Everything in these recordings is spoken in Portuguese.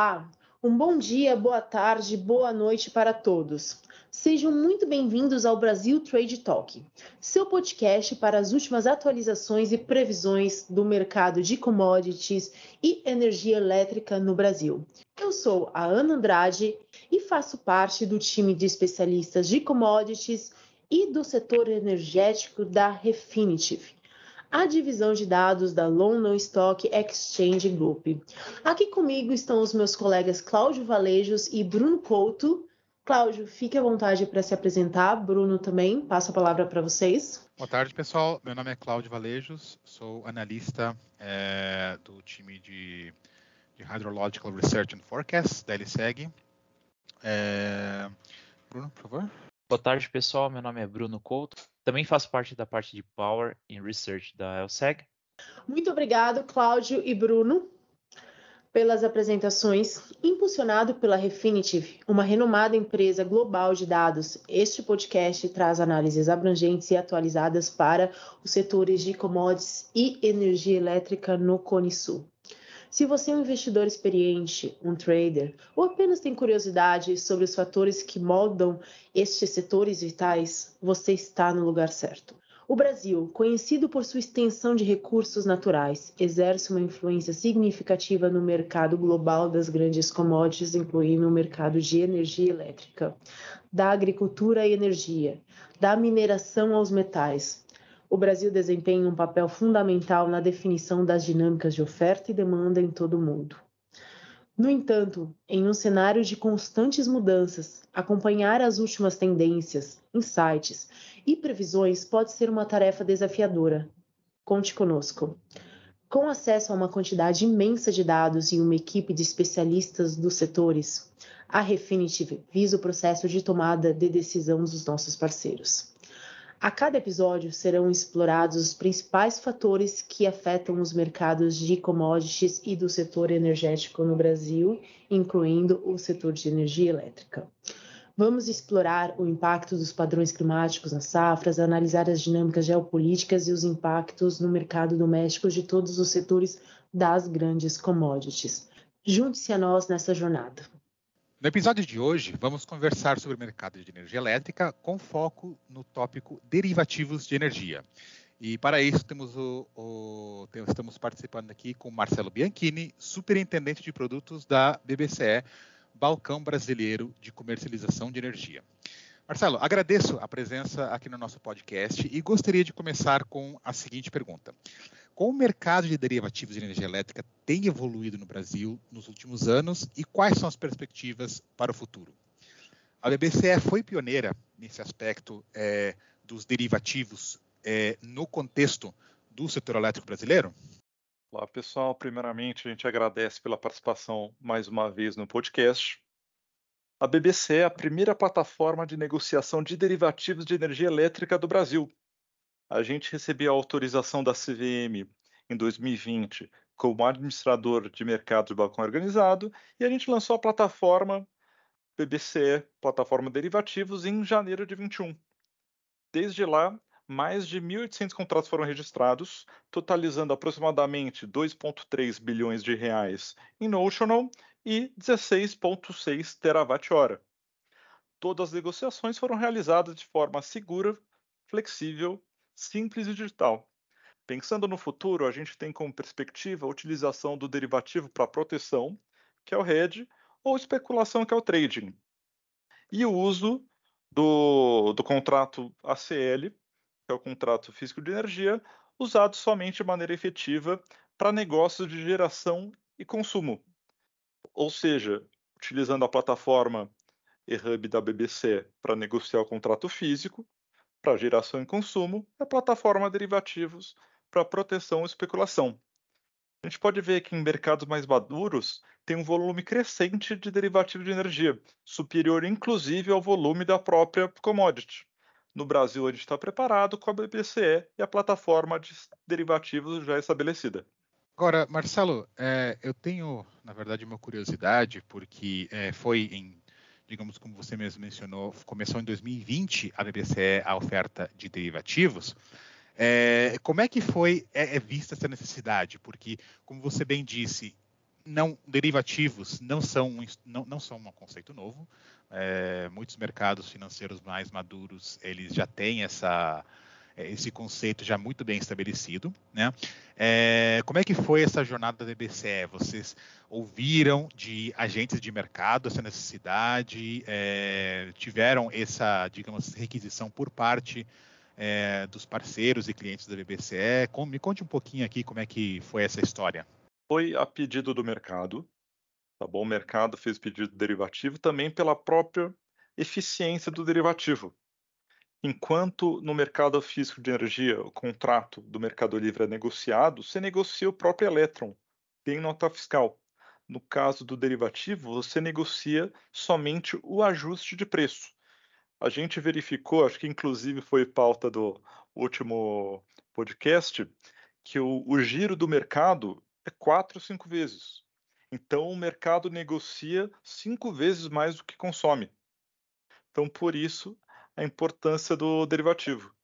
Olá, um bom dia, boa tarde, boa noite para todos. Sejam muito bem-vindos ao Brasil Trade Talk, seu podcast para as últimas atualizações e previsões do mercado de commodities e energia elétrica no Brasil. Eu sou a Ana Andrade e faço parte do time de especialistas de commodities e do setor energético da Refinitiv a divisão de dados da London Stock Exchange Group. Aqui comigo estão os meus colegas Cláudio Valejos e Bruno Couto. Cláudio, fique à vontade para se apresentar. Bruno também, passo a palavra para vocês. Boa tarde, pessoal. Meu nome é Cláudio Valejos, sou analista é, do time de, de, Hydrological Research and Forecast da LSEG. É, Bruno, por favor. Boa tarde, pessoal. Meu nome é Bruno Couto. Também faço parte da parte de Power and Research da LSEG. Muito obrigado, Cláudio e Bruno, pelas apresentações. Impulsionado pela Refinitiv, uma renomada empresa global de dados, este podcast traz análises abrangentes e atualizadas para os setores de commodities e energia elétrica no Cone Sul. Se você é um investidor experiente, um trader, ou apenas tem curiosidade sobre os fatores que moldam estes setores vitais, você está no lugar certo. O Brasil, conhecido por sua extensão de recursos naturais, exerce uma influência significativa no mercado global das grandes commodities, incluindo o mercado de energia elétrica, da agricultura e energia, da mineração aos metais, o Brasil desempenha um papel fundamental na definição das dinâmicas de oferta e demanda em todo o mundo. No entanto, em um cenário de constantes mudanças, acompanhar as últimas tendências, insights e previsões pode ser uma tarefa desafiadora. Conte conosco. Com acesso a uma quantidade imensa de dados e uma equipe de especialistas dos setores, a Refinitiv visa o processo de tomada de decisão dos nossos parceiros. A cada episódio serão explorados os principais fatores que afetam os mercados de commodities e do setor energético no Brasil, incluindo o setor de energia elétrica. Vamos explorar o impacto dos padrões climáticos nas safras, analisar as dinâmicas geopolíticas e os impactos no mercado doméstico de todos os setores das grandes commodities. Junte-se a nós nessa jornada. No episódio de hoje, vamos conversar sobre o mercado de energia elétrica com foco no tópico derivativos de energia. E para isso temos o, o, estamos participando aqui com Marcelo Bianchini, superintendente de produtos da BBCE, Balcão Brasileiro de Comercialização de Energia. Marcelo, agradeço a presença aqui no nosso podcast e gostaria de começar com a seguinte pergunta. Como o mercado de derivativos de energia elétrica tem evoluído no Brasil nos últimos anos e quais são as perspectivas para o futuro? A BBCE foi pioneira nesse aspecto é, dos derivativos é, no contexto do setor elétrico brasileiro? Olá, pessoal. Primeiramente, a gente agradece pela participação mais uma vez no podcast. A BBC é a primeira plataforma de negociação de derivativos de energia elétrica do Brasil a gente recebeu a autorização da CVM em 2020 como administrador de mercado de balcão organizado e a gente lançou a plataforma BBCE, plataforma derivativos, em janeiro de 21. Desde lá, mais de 1.800 contratos foram registrados, totalizando aproximadamente 2,3 bilhões de reais em notional e 16,6 terawatt-hora. Todas as negociações foram realizadas de forma segura, flexível simples e digital. Pensando no futuro, a gente tem como perspectiva a utilização do derivativo para proteção, que é o hedge, ou especulação, que é o trading. E o uso do, do contrato ACL, que é o contrato físico de energia, usado somente de maneira efetiva para negócios de geração e consumo. Ou seja, utilizando a plataforma eHub da BBC para negociar o contrato físico para geração e consumo e a plataforma derivativos para proteção e especulação. A gente pode ver que em mercados mais maduros tem um volume crescente de derivativos de energia, superior inclusive ao volume da própria commodity. No Brasil, a gente está preparado com a BPCE e a plataforma de derivativos já estabelecida. Agora, Marcelo, é, eu tenho, na verdade, uma curiosidade, porque é, foi em digamos, como você mesmo mencionou, começou em 2020 a BBCE a oferta de derivativos. É, como é que foi é, é, vista essa necessidade? Porque, como você bem disse, não derivativos não são não, não são um conceito novo. É, muitos mercados financeiros mais maduros eles já têm essa esse conceito já muito bem estabelecido, né? É, como é que foi essa jornada da BCE? Vocês ouviram de agentes de mercado essa necessidade? É, tiveram essa, digamos, requisição por parte é, dos parceiros e clientes da BBCE? me conte um pouquinho aqui como é que foi essa história. Foi a pedido do mercado, tá bom? O mercado fez pedido derivativo também pela própria eficiência do derivativo. Enquanto no mercado físico de energia o contrato do Mercado Livre é negociado, você negocia o próprio elétron, tem nota fiscal. No caso do derivativo, você negocia somente o ajuste de preço. A gente verificou, acho que inclusive foi pauta do último podcast, que o, o giro do mercado é quatro, cinco vezes. Então o mercado negocia cinco vezes mais do que consome. Então, por isso, a importância do derivativo.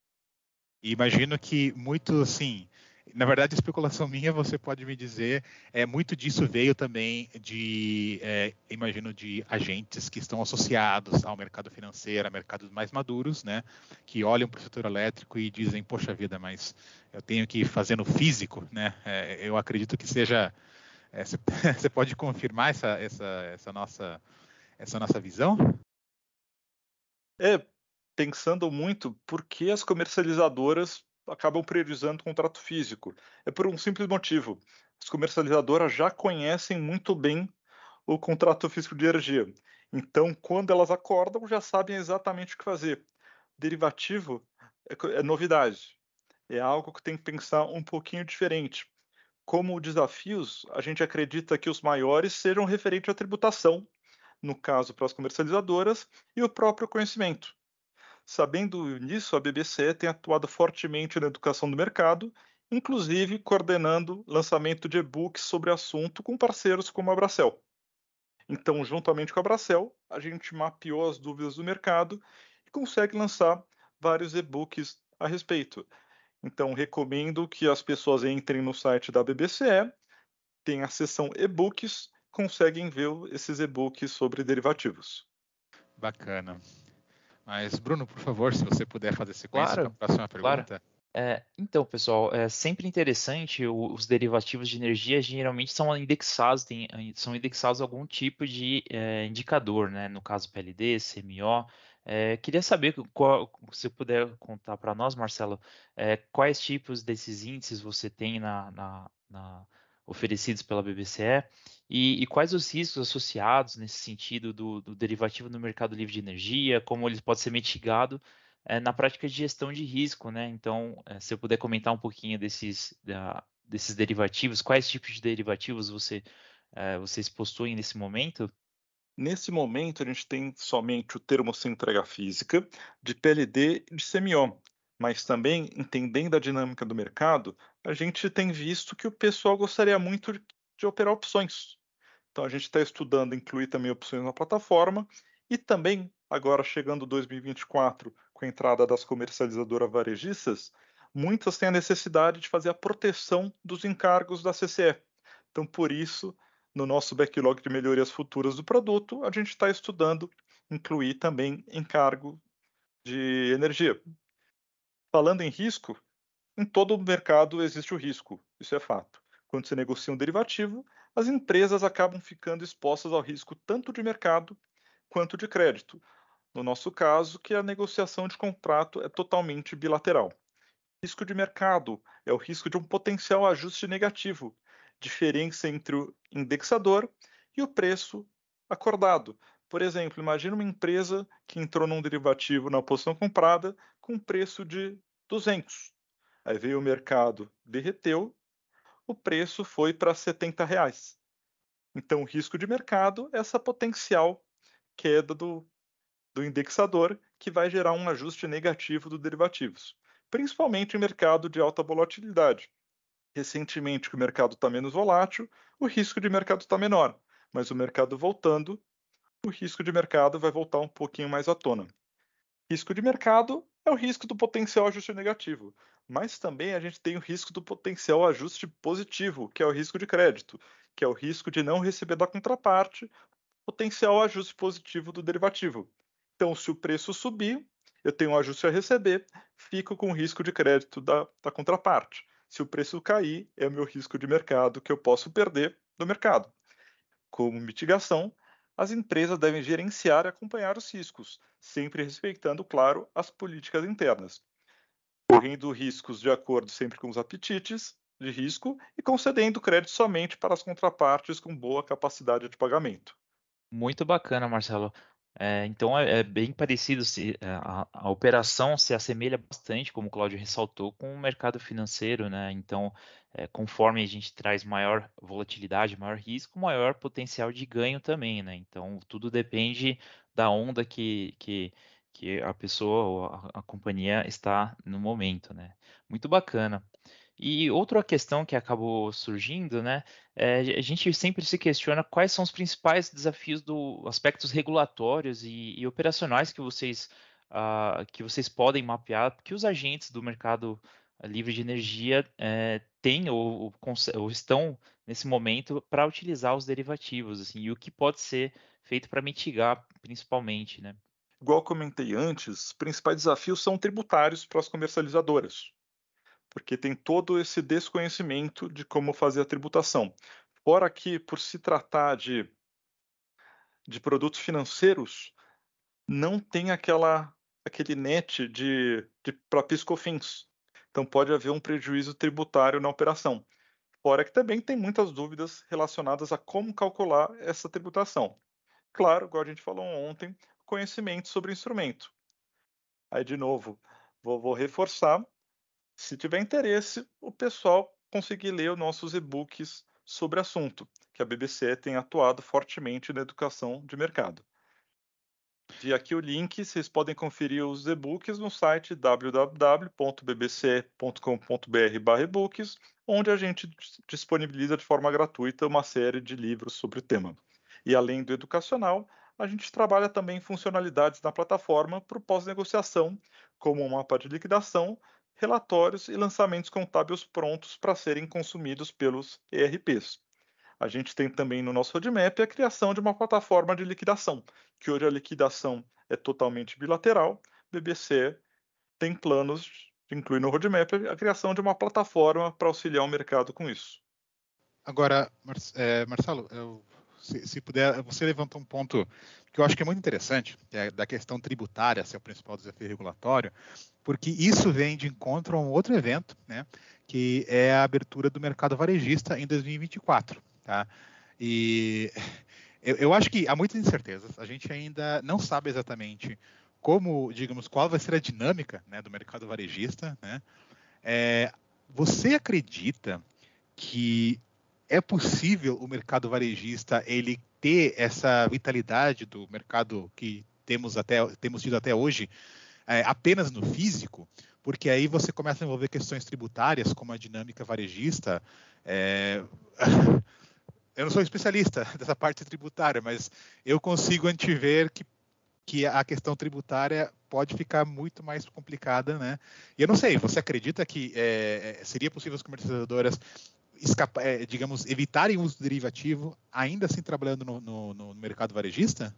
Imagino que muito, assim, na verdade, especulação minha, você pode me dizer, é muito disso veio também de, é, imagino, de agentes que estão associados ao mercado financeiro, a mercados mais maduros, né, que olham para o setor elétrico e dizem, poxa vida, mas eu tenho que fazer no físico, né? É, eu acredito que seja, é, você pode confirmar essa, essa, essa nossa, essa nossa visão? É, pensando muito por que as comercializadoras acabam priorizando o contrato físico. É por um simples motivo. As comercializadoras já conhecem muito bem o contrato físico de energia. Então, quando elas acordam, já sabem exatamente o que fazer. Derivativo é, é novidade. É algo que tem que pensar um pouquinho diferente. Como desafios, a gente acredita que os maiores sejam referentes à tributação, no caso para as comercializadoras, e o próprio conhecimento. Sabendo nisso, a BBC tem atuado fortemente na educação do mercado, inclusive coordenando lançamento de e-books sobre assunto com parceiros como a Bracel. Então, juntamente com a Bracel, a gente mapeou as dúvidas do mercado e consegue lançar vários e-books a respeito. Então, recomendo que as pessoas entrem no site da BBCE, tem a seção e-books, conseguem ver esses e-books sobre derivativos. Bacana. Mas, Bruno, por favor, se você puder fazer sequência claro, para a próxima pergunta. Claro. É, então, pessoal, é sempre interessante, os derivativos de energia geralmente são indexados, tem, são indexados a algum tipo de é, indicador, né? no caso PLD, CMO. É, queria saber, qual, se puder contar para nós, Marcelo, é, quais tipos desses índices você tem na, na, na oferecidos pela BBCE e, e, quais os riscos associados nesse sentido do, do, derivativo no mercado livre de energia, como ele pode ser mitigado é, na prática de gestão de risco, né? Então, é, se eu puder comentar um pouquinho desses, da, desses derivativos, quais tipos de derivativos você, é, vocês possuem nesse momento? Nesse momento, a gente tem somente o termo sem entrega física, de PLD e de CMO, mas também, entendendo a dinâmica do mercado, a gente tem visto que o pessoal gostaria muito de operar opções. Então a gente está estudando incluir também opções na plataforma e também, agora chegando 2024, com a entrada das comercializadoras varejistas, muitas têm a necessidade de fazer a proteção dos encargos da CCE. Então, por isso, no nosso backlog de melhorias futuras do produto, a gente está estudando incluir também encargo de energia. Falando em risco, em todo o mercado existe o risco, isso é fato. Quando se negocia um derivativo, as empresas acabam ficando expostas ao risco tanto de mercado quanto de crédito. No nosso caso, que a negociação de contrato é totalmente bilateral. Risco de mercado é o risco de um potencial ajuste negativo, diferença entre o indexador e o preço acordado. Por exemplo, imagine uma empresa que entrou num derivativo na posição comprada com preço de 200. Aí veio o mercado, derreteu, o preço foi para 70 reais. Então, o risco de mercado é essa potencial queda do, do indexador que vai gerar um ajuste negativo dos derivativos, principalmente em mercado de alta volatilidade. Recentemente, que o mercado está menos volátil, o risco de mercado está menor, mas o mercado voltando, o risco de mercado vai voltar um pouquinho mais à tona. Risco de mercado é o risco do potencial ajuste negativo. mas também a gente tem o risco do potencial ajuste positivo, que é o risco de crédito, que é o risco de não receber da contraparte potencial ajuste positivo do derivativo. Então, se o preço subir, eu tenho um ajuste a receber, fico com o risco de crédito da, da contraparte. Se o preço cair, é o meu risco de mercado que eu posso perder do mercado. Como mitigação, as empresas devem gerenciar e acompanhar os riscos, sempre respeitando, claro, as políticas internas, correndo riscos de acordo sempre com os apetites de risco e concedendo crédito somente para as contrapartes com boa capacidade de pagamento. Muito bacana, Marcelo. É, então é, é, bem parecido, se, é, a, a, operação se assemelha bastante, como o Cláudio ressaltou, com o mercado financeiro, né? Então, é, conforme a gente traz maior volatilidade, maior risco, maior potencial de ganho também, né? Então, tudo depende da onda que, que, que a pessoa ou a, a companhia está no momento, né? Muito bacana. E outra questão que acabou surgindo, né, é, a gente sempre se questiona quais são os principais desafios do aspectos regulatórios e, e operacionais que vocês uh, que vocês podem mapear, que os agentes do mercado livre de energia é, têm ou, ou, estão nesse momento para utilizar os derivativos, assim, e o que pode ser feito para mitigar, principalmente, né? Igual comentei antes, os principais desafios são tributários para as comercializadoras porque tem todo esse desconhecimento de como fazer a tributação. Fora que, por se tratar de, de produtos financeiros, não tem aquela aquele net de, de para piscofins. Então pode haver um prejuízo tributário na operação. Fora que também tem muitas dúvidas relacionadas a como calcular essa tributação. Claro, igual a gente falou ontem, conhecimento sobre o instrumento. Aí, de novo, vou, vou reforçar se tiver interesse, o pessoal conseguir ler os nossos e-books sobre assunto, que a BBC tem atuado fortemente na educação de mercado. Vi aqui o link, vocês podem conferir os e-books no site www.bbc.com.br/ebooks, onde a gente disponibiliza de forma gratuita uma série de livros sobre o tema. E além do educacional, a gente trabalha também funcionalidades na plataforma para o pós-negociação, como um mapa de liquidação, relatórios e lançamentos contábeis prontos para serem consumidos pelos ERPs. A gente tem também no nosso roadmap a criação de uma plataforma de liquidação, que hoje a liquidação é totalmente bilateral. BBC tem planos de incluir no roadmap a criação de uma plataforma para auxiliar o mercado com isso. Agora, é, Marcelo, eu, se, se, puder, você levantou um ponto que eu acho que é muito interessante, que é da questão tributária ser o principal desafio regulatório, porque isso vem de encontro a um outro evento, né, que é a abertura do mercado varejista em 2024. Tá? E eu, eu acho que há muitas incertezas. A gente ainda não sabe exatamente como, digamos, qual vai ser a dinâmica né, do mercado varejista. Né? É, você acredita que é possível o mercado varejista ele ter essa vitalidade do mercado que temos até temos tido até hoje é, apenas no físico, porque aí você começa a envolver questões tributárias, como a dinâmica varejista. É... eu não sou especialista dessa parte tributária, mas eu consigo antever que, que a questão tributária pode ficar muito mais complicada, né? E eu não sei, você acredita que é, é seria possível as comercializadoras escapar, é, digamos, evitarem o uso do derivativo, ainda assim trabalhando no, no, no mercado varejista?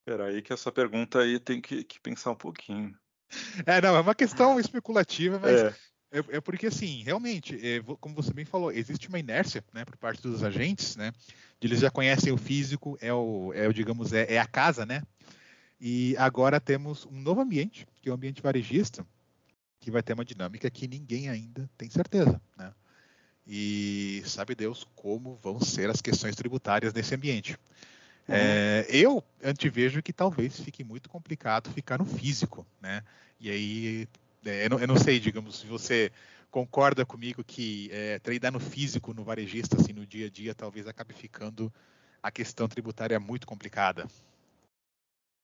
Espera aí que essa pergunta aí tem que, que, pensar um pouquinho. É, não, é uma questão especulativa, mas é, é, é porque, assim, realmente, é, como você bem falou, existe uma inércia, né, por parte dos agentes, né, eles já conhecem o físico, é o, é o digamos, é, é a casa, né, e agora temos um novo ambiente, que é o ambiente varejista, que vai ter uma dinâmica que ninguém ainda tem certeza, né, e sabe Deus como vão ser as questões tributárias nesse ambiente. Uhum. É, eu antevejo que talvez fique muito complicado ficar no físico, né? E aí, é, eu, não, eu, não, sei, digamos, se você concorda comigo que é, treinar no físico, no varejista, assim, no dia a dia, talvez acabe ficando a questão tributária muito complicada.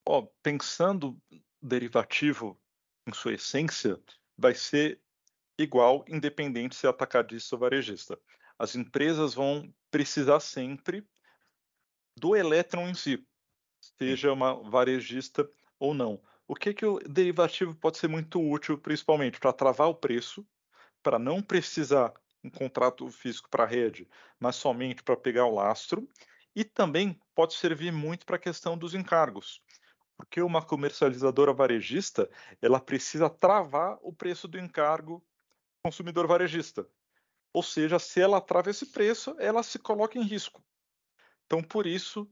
Oh, pensando derivativo em sua essência, vai ser igual, independente se é atacadista ou varejista. As empresas vão precisar sempre do elétron em si, seja uma varejista ou não. o que, que o derivativo pode ser muito útil, principalmente para travar o preço, para não precisar um contrato físico para a rede, mas somente para pegar o lastro, e também pode servir muito para a questão dos encargos, porque uma comercializadora varejista ela precisa travar o preço do encargo consumidor varejista. Ou seja, se ela trava esse preço, ela se coloca em risco. Então, por isso,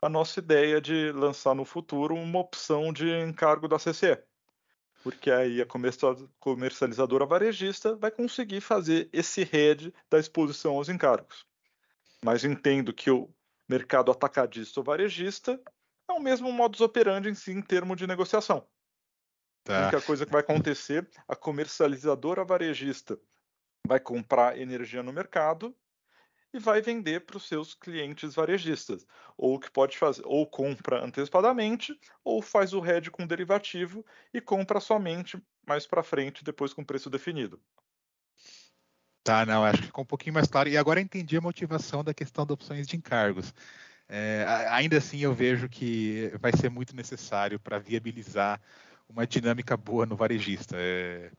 a nossa ideia de lançar no futuro uma opção de encargo da CCE. Porque aí a comercializadora varejista vai conseguir fazer esse head da exposição aos encargos. Mas entendo que o mercado atacadista ou varejista é o mesmo modus operandi em si em termos de negociação. Tá. A única coisa que vai acontecer, a comercializadora varejista vai comprar energia no mercado e vai vender para os seus clientes varejistas. Ou que pode fazer, ou compra antecipadamente, ou faz o hedge com derivativo e compra somente mais para frente, depois com preço definido. Tá, não, acho que ficou um pouquinho mais claro. E agora entendi a motivação da questão de opções de encargos. É, ainda assim, eu vejo que vai ser muito necessário para viabilizar uma dinâmica boa no varejista. É,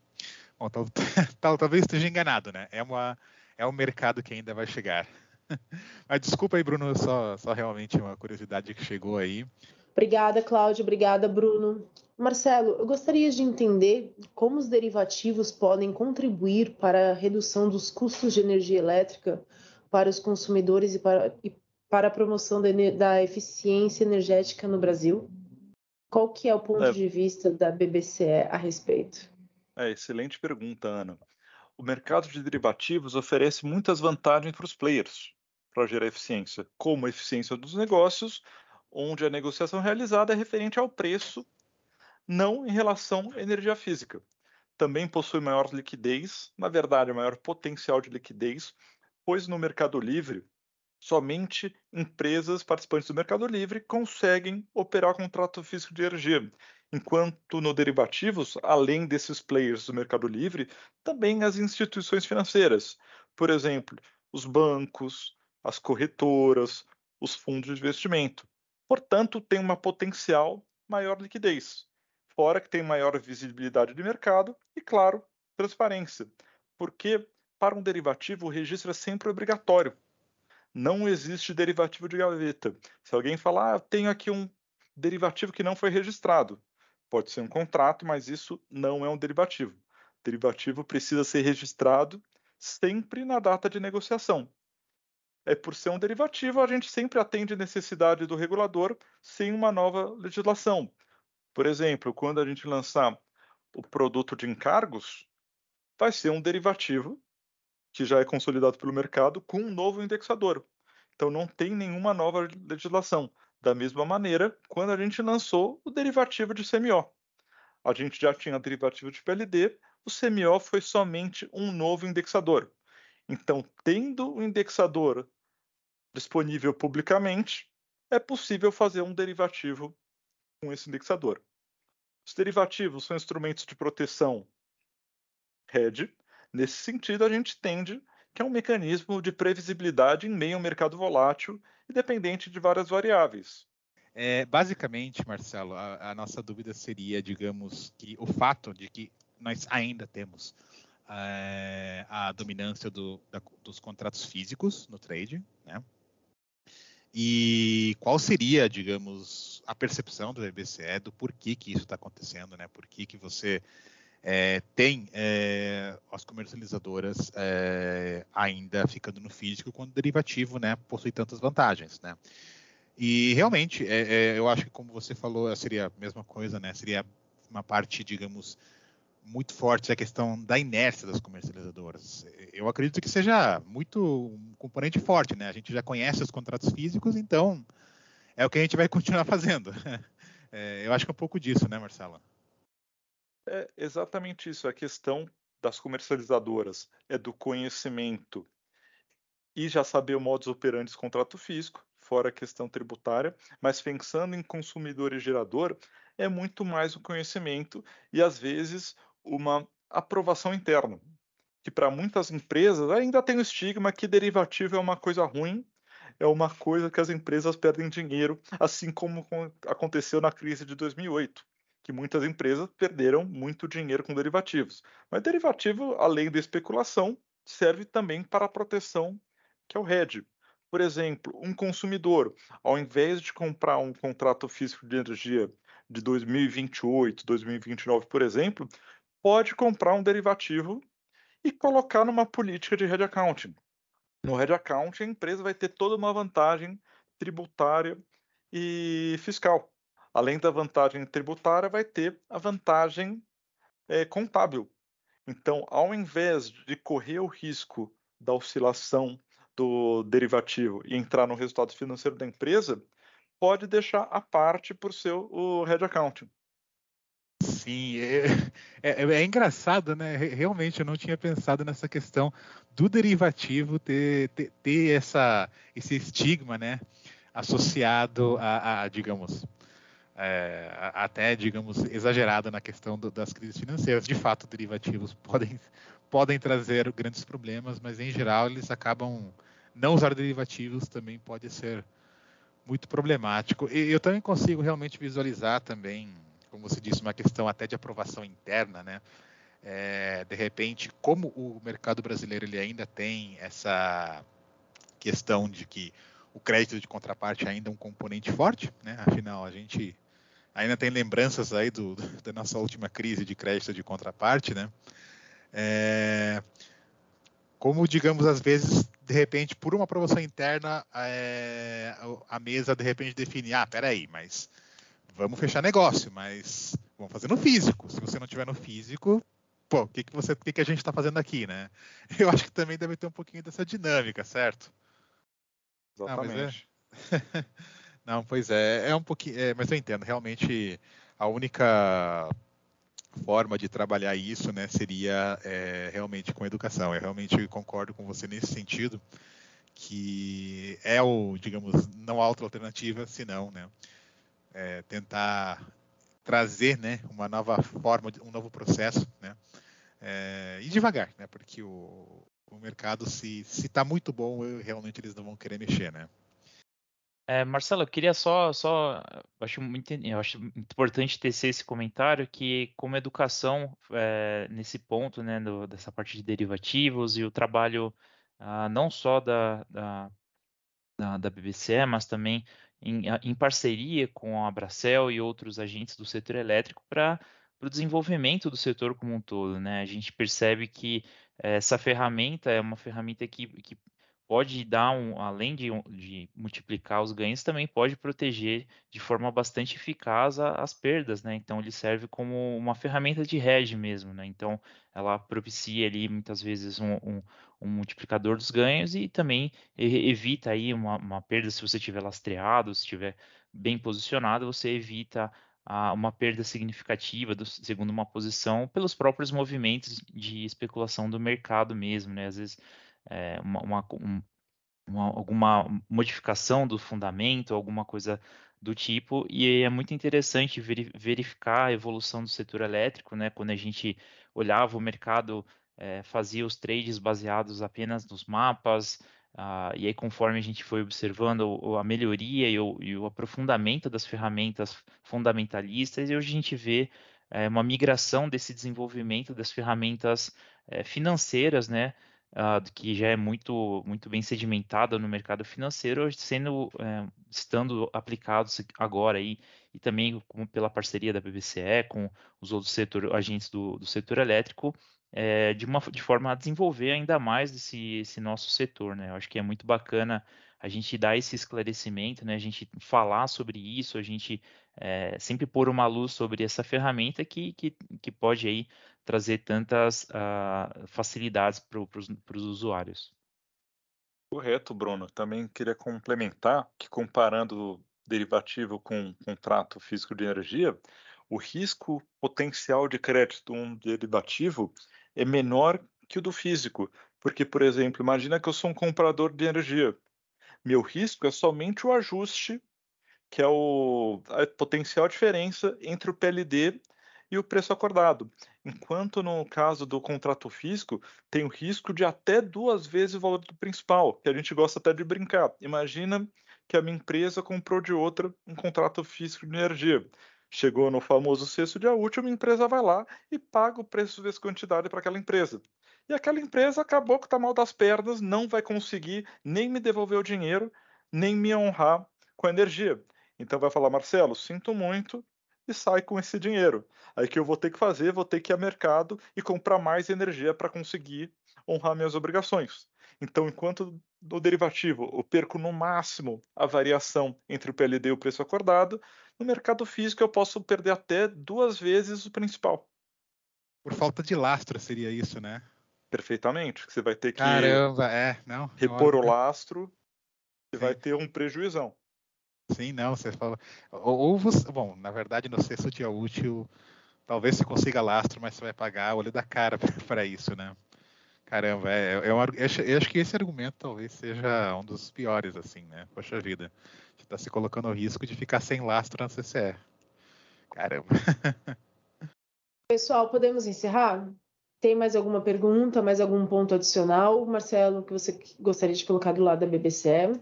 bom, tal, tal, talvez esteja enganado, né? É uma, é um mercado que ainda vai chegar. Mas desculpa aí, Bruno, só, só realmente uma curiosidade que chegou aí. Obrigada, Cláudio. Obrigada, Bruno. Marcelo, eu gostaria de entender como os derivativos podem contribuir para a redução dos custos de energia elétrica para os consumidores e para, e para a promoção da, da, eficiência energética no Brasil. Qual que é o ponto é. de vista da BBCE a respeito? É, excelente pergunta, Ana o mercado de derivativos oferece muitas vantagens para os players para gerar eficiência, como a eficiência dos negócios, onde a negociação realizada é referente ao preço, não em relação à energia física. Também possui maior liquidez, na verdade, maior potencial de liquidez, pois no Mercado Livre, somente empresas participantes do Mercado Livre conseguem operar contrato físico de energia, enquanto no derivativos, além desses players do Mercado Livre, também as instituições financeiras, por exemplo, os bancos, as corretoras, os fundos de investimento. Portanto, tem uma potencial maior liquidez, fora que tem maior visibilidade de mercado e, claro, transparência, porque para um derivativo o registro é sempre obrigatório. Não existe derivativo de gaveta. Se alguém falar, ah, tenho aqui um derivativo que não foi registrado, Pode ser um contrato, mas isso não é um derivativo. Derivativo precisa ser registrado sempre na data de negociação. É por ser um derivativo, a gente sempre atende necessidade do regulador sem uma nova legislação. Por exemplo, quando a gente lançar o produto de encargos, vai ser um derivativo que já é consolidado pelo mercado com um novo indexador. Então não tem nenhuma nova legislação. Da mesma maneira, quando a gente lançou o derivativo de CMO. A gente já tinha derivativo de PLD, o CMO foi somente um novo indexador. Então, tendo o indexador disponível publicamente, é possível fazer um derivativo com esse indexador. Os derivativos são instrumentos de proteção hedge. Nesse sentido, a gente tende que é um mecanismo de previsibilidade em meio a um mercado volátil e dependente de várias variáveis. É, basicamente, Marcelo, a, a, nossa dúvida seria, digamos, que o fato de que nós ainda temos é, a dominância do, da, dos contratos físicos no trade, né? E qual seria, digamos, a percepção do BBCE do porquê que isso está acontecendo, né? Por que, que você é, tem é, as comercializadoras é, ainda ficando no físico quando o derivativo né, possui tantas vantagens. Né? E realmente, é, é, eu acho que como você falou, seria a mesma coisa, né? seria uma parte, digamos, muito forte a questão da inércia das comercializadoras. Eu acredito que seja muito um componente forte, né? A gente já conhece os contratos físicos, então é o que a gente vai continuar fazendo. É, eu acho que é um pouco disso, né, Marcela? É exatamente isso. A questão das comercializadoras é do conhecimento e já saber o modus operandi do contrato físico, fora a questão tributária, mas pensando em consumidor e gerador, é muito mais o conhecimento e às vezes uma aprovação interna, que para muitas empresas ainda tem o estigma que derivativo é uma coisa ruim, é uma coisa que as empresas perdem dinheiro, assim como aconteceu na crise de 2008 que muitas empresas perderam muito dinheiro com derivativos. Mas derivativo, além da especulação, serve também para a proteção, que é o hedge. Por exemplo, um consumidor, ao invés de comprar um contrato físico de energia de 2028, 2029, por exemplo, pode comprar um derivativo e colocar numa política de hedge accounting. No hedge accounting, a empresa vai ter toda uma vantagem tributária e fiscal além da vantagem tributária, vai ter a vantagem é, contábil. Então, ao invés de correr o risco da oscilação do derivativo e entrar no resultado financeiro da empresa, pode deixar a parte por seu o hedge accounting. Sim, é, é, é, engraçado, né? Realmente eu não tinha pensado nessa questão do derivativo ter, ter, ter essa, esse estigma, né? Associado a, a digamos, é, até, digamos, exagerada na questão do, das crises financeiras. De fato, derivativos podem, podem trazer grandes problemas, mas em geral eles acabam. Não usar derivativos também pode ser muito problemático. E eu também consigo realmente visualizar também, como você disse, uma questão até de aprovação interna, né? É, de repente, como o mercado brasileiro ele ainda tem essa questão de que o crédito de contraparte ainda é um componente forte, né? Afinal, a gente ainda tem lembranças aí do, da nossa última crise de crédito de contraparte, né? É, como, digamos, às vezes, de repente, por uma aprovação interna, é, a mesa, de repente, define, ah, peraí, mas vamos fechar negócio, mas vamos fazer no físico. Se você não tiver no físico, pô, o que, que, você, que, que a gente está fazendo aqui, né? Eu acho que também deve ter um pouquinho dessa dinâmica, certo? Exatamente. Ah, é... Não, pois é, é um pouquinho, é, mas eu entendo, realmente a única forma de trabalhar isso, né, seria é, realmente com educação. Eu realmente concordo com você nesse sentido, que é o, digamos, não há outra alternativa senão, né, é, tentar trazer, né, uma nova forma, um novo processo, né, é, e devagar, né, porque o, o mercado se está muito bom, realmente eles não vão querer mexer, né. É, Marcelo, eu queria só, só, acho muito, eu acho importante tecer esse comentário que, como educação é, nesse ponto, né, do, dessa parte de derivativos e o trabalho ah, não só da, da, da, da BBCE, mas também em, em, parceria com a Bracel e outros agentes do setor elétrico para o desenvolvimento do setor como um todo, né? A gente percebe que essa ferramenta é uma ferramenta que, que pode dar um, além de, de, multiplicar os ganhos, também pode proteger de forma bastante eficaz a, as perdas, né? Então ele serve como uma ferramenta de hedge mesmo, né? Então ela propicia ali muitas vezes um, um, um multiplicador dos ganhos e também evita aí uma, uma, perda se você estiver lastreado, se estiver bem posicionado, você evita a, uma perda significativa do, segundo uma posição pelos próprios movimentos de especulação do mercado mesmo, né? Às vezes é, uma, uma, uma, alguma modificação do fundamento, alguma coisa do tipo, e é muito interessante verificar a evolução do setor elétrico, né? Quando a gente olhava o mercado, é, fazia os trades baseados apenas nos mapas, ah, e aí conforme a gente foi observando a melhoria e o, e o aprofundamento das ferramentas fundamentalistas, e hoje a gente vê é, uma migração desse desenvolvimento das ferramentas é, financeiras, né? Uh, que já é muito, muito bem sedimentada no mercado financeiro, sendo, uh, estando aplicados agora aí, e também como pela parceria da BBCE com os outros setor, agentes do, do setor elétrico, é, de, uma, de forma a desenvolver ainda mais esse, esse nosso setor. Né? Eu acho que é muito bacana a gente dar esse esclarecimento, né? a gente falar sobre isso, a gente é, sempre pôr uma luz sobre essa ferramenta que, que, que pode aí trazer tantas uh, facilidades para os usuários. Correto, Bruno. Também queria complementar que comparando derivativo com contrato físico de energia, o risco potencial de crédito de um derivativo é menor que o do físico. Porque, por exemplo, imagina que eu sou um comprador de energia. Meu risco é somente o ajuste, que é o, a potencial diferença entre o PLD e o preço acordado. Enquanto no caso do contrato físico, tem o risco de até duas vezes o valor do principal, que a gente gosta até de brincar. Imagina que a minha empresa comprou de outra um contrato físico de energia. Chegou no famoso sexto dia útil, uma empresa vai lá e paga o preço vezes quantidade para aquela empresa. E aquela empresa acabou que está mal das pernas, não vai conseguir nem me devolver o dinheiro, nem me honrar com a energia. Então vai falar, Marcelo, sinto muito e sai com esse dinheiro. Aí que eu vou ter que fazer, vou ter que ir ao mercado e comprar mais energia para conseguir honrar minhas obrigações. Então, enquanto no derivativo eu perco no máximo a variação entre o PLD e o preço acordado, no mercado físico eu posso perder até duas vezes o principal. Por falta de lastro seria isso, né? Perfeitamente. Você vai ter que Caramba, é, não. repor o lastro e vai ter um prejuízão. Sim, não, você fala. Ou, você, bom, na verdade, no sexto dia útil, talvez você consiga lastro, mas você vai pagar o olho da cara para isso, né? Caramba, é, é, é um, eu acho que esse argumento talvez seja um dos piores, assim, né? Poxa vida, você está se colocando no risco de ficar sem lastro na CCE. Caramba. Pessoal, podemos encerrar? Tem mais alguma pergunta, mais algum ponto adicional, Marcelo, que você gostaria de colocar do lado da BBC?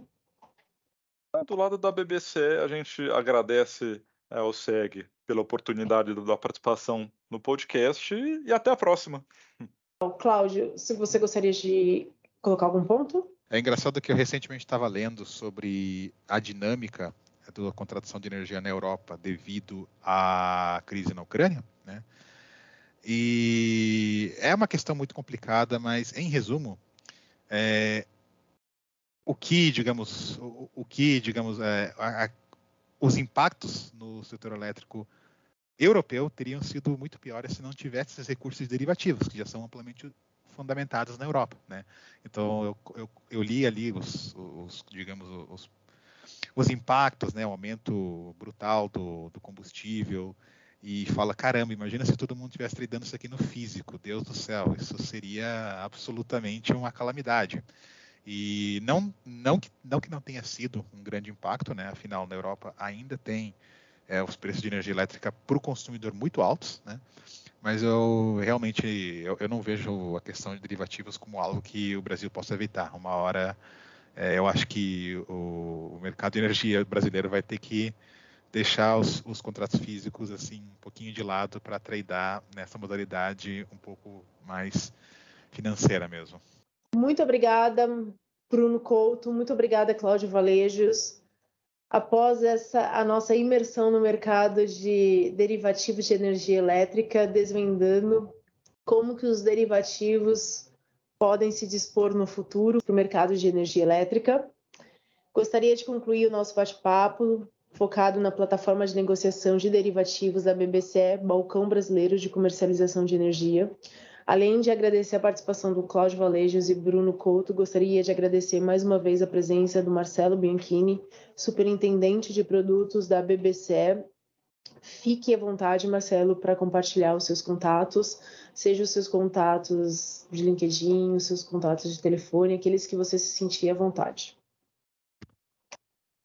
Do lado da BBC, a gente agradece é, ao SEG pela oportunidade da participação no podcast e até a próxima. Cláudio, se você gostaria de colocar algum ponto? É engraçado que eu recentemente estava lendo sobre a dinâmica da contratação de energia na Europa devido à crise na Ucrânia, né? E é uma questão muito complicada, mas em resumo, é, o que, digamos, o, o que, digamos, é, a, a, os impactos no setor elétrico europeu teriam sido muito piores se não tivesse esses recursos derivativos, que já são amplamente fundamentados na Europa. Né? Então, eu, eu, eu li ali os, os digamos, os, os, impactos, né? o aumento brutal do, do combustível, e fala, caramba, imagina se todo mundo tivesse tradando isso aqui no físico, Deus do céu, isso seria absolutamente uma calamidade. E não, não, que, não que não tenha sido um grande impacto, né? afinal, na Europa ainda tem é, os preços de energia elétrica para o consumidor muito altos, né? mas eu realmente eu, eu, não vejo a questão de derivativos como algo que o Brasil possa evitar. Uma hora é, eu acho que o, o, mercado de energia brasileiro vai ter que deixar os, os contratos físicos assim um pouquinho de lado para tradear nessa modalidade um pouco mais financeira mesmo. Muito obrigada, Bruno Couto. Muito obrigada, Cláudio Valejos após essa a nossa imersão no mercado de derivativos de energia elétrica, desvendando como que os derivativos podem se dispor no futuro para o mercado de energia elétrica. Gostaria de concluir o nosso bate-papo focado na plataforma de negociação de derivativos da BBC, Balcão Brasileiro de Comercialização de Energia, Além de agradecer a participação do Cláudio Valejos e Bruno Couto, gostaria de agradecer mais uma vez a presença do Marcelo Bianchini, superintendente de produtos da BBC. Fique à vontade, Marcelo, para compartilhar os seus contatos, seja os seus contatos de LinkedIn, os seus contatos de telefone, aqueles que você se sentir à vontade.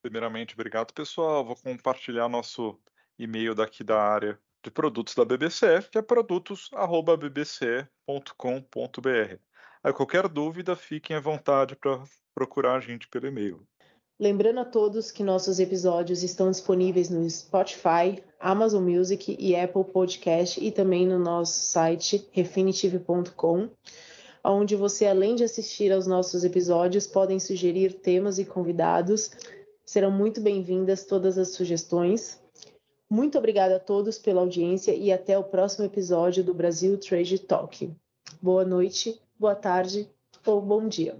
Primeiramente, obrigado, pessoal. Vou compartilhar nosso e-mail daqui da área de produtos da BBC, que é produtos@bbc.com.br. Aí qualquer dúvida, fiquem à vontade para procurar a gente pelo e-mail. Lembrando a todos que nossos episódios estão disponíveis no Spotify, Amazon Music e Apple Podcast e também no nosso site refinitiv.com, onde você, além de assistir aos nossos episódios, podem sugerir temas e convidados. Serão muito bem-vindas todas as sugestões. Muito obrigada a todos pela audiência e até o próximo episódio do Brasil Trade Talk. Boa noite, boa tarde ou bom dia.